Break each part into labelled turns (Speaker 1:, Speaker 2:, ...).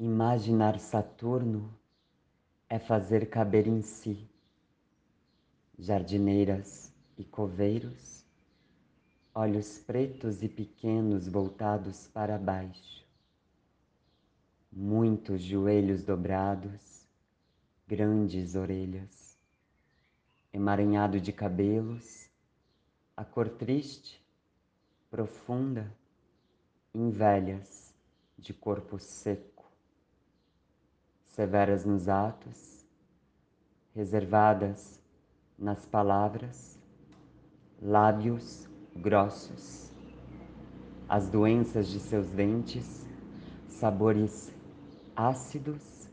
Speaker 1: Imaginar Saturno é fazer caber em si jardineiras e coveiros, olhos pretos e pequenos voltados para baixo, muitos joelhos dobrados, grandes orelhas, emaranhado de cabelos, a cor triste, profunda, em velhas de corpo seco severas nos atos, reservadas nas palavras, lábios grossos, as doenças de seus dentes, sabores ácidos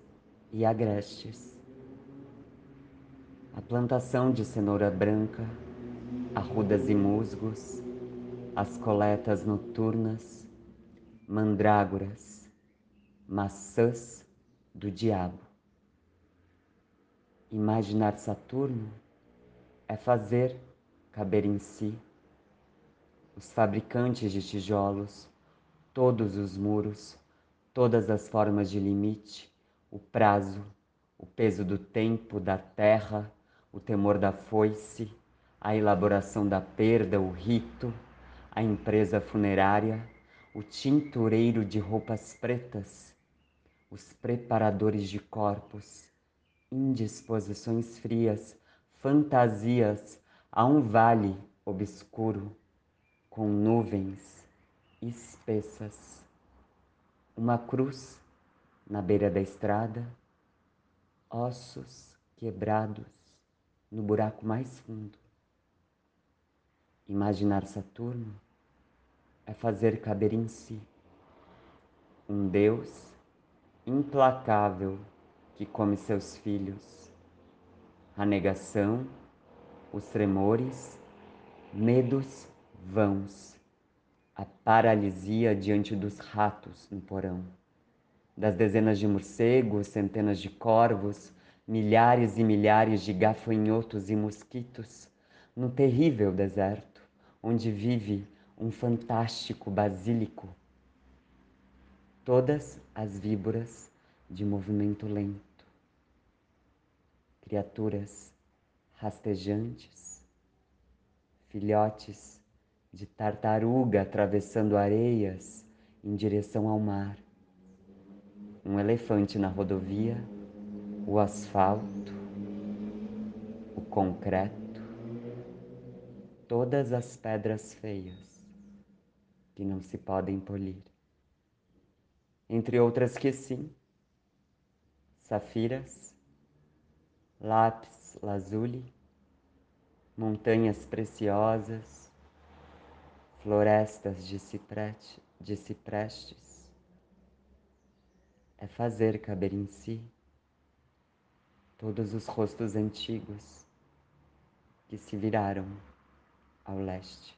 Speaker 1: e agrestes. A plantação de cenoura branca, arrudas e musgos, as coletas noturnas, mandrágoras, maçãs do diabo. Imaginar Saturno é fazer caber em si os fabricantes de tijolos, todos os muros, todas as formas de limite, o prazo, o peso do tempo, da terra, o temor da foice, a elaboração da perda, o rito, a empresa funerária, o tintureiro de roupas pretas, os preparadores de corpos, indisposições frias, fantasias a um vale obscuro com nuvens espessas, uma cruz na beira da estrada, ossos quebrados no buraco mais fundo. Imaginar Saturno é fazer caber em si um Deus implacável que come seus filhos. A negação, os tremores, medos vãos, a paralisia diante dos ratos no porão, das dezenas de morcegos, centenas de corvos, milhares e milhares de gafanhotos e mosquitos, no terrível deserto, onde vive um fantástico basílico todas as víboras de movimento lento, criaturas rastejantes, filhotes de tartaruga atravessando areias em direção ao mar, um elefante na rodovia, o asfalto, o concreto, todas as pedras feias que não se podem polir entre outras que sim, safiras, lápis lazuli, montanhas preciosas, florestas de, ciprete, de ciprestes, é fazer caber em si todos os rostos antigos que se viraram ao leste.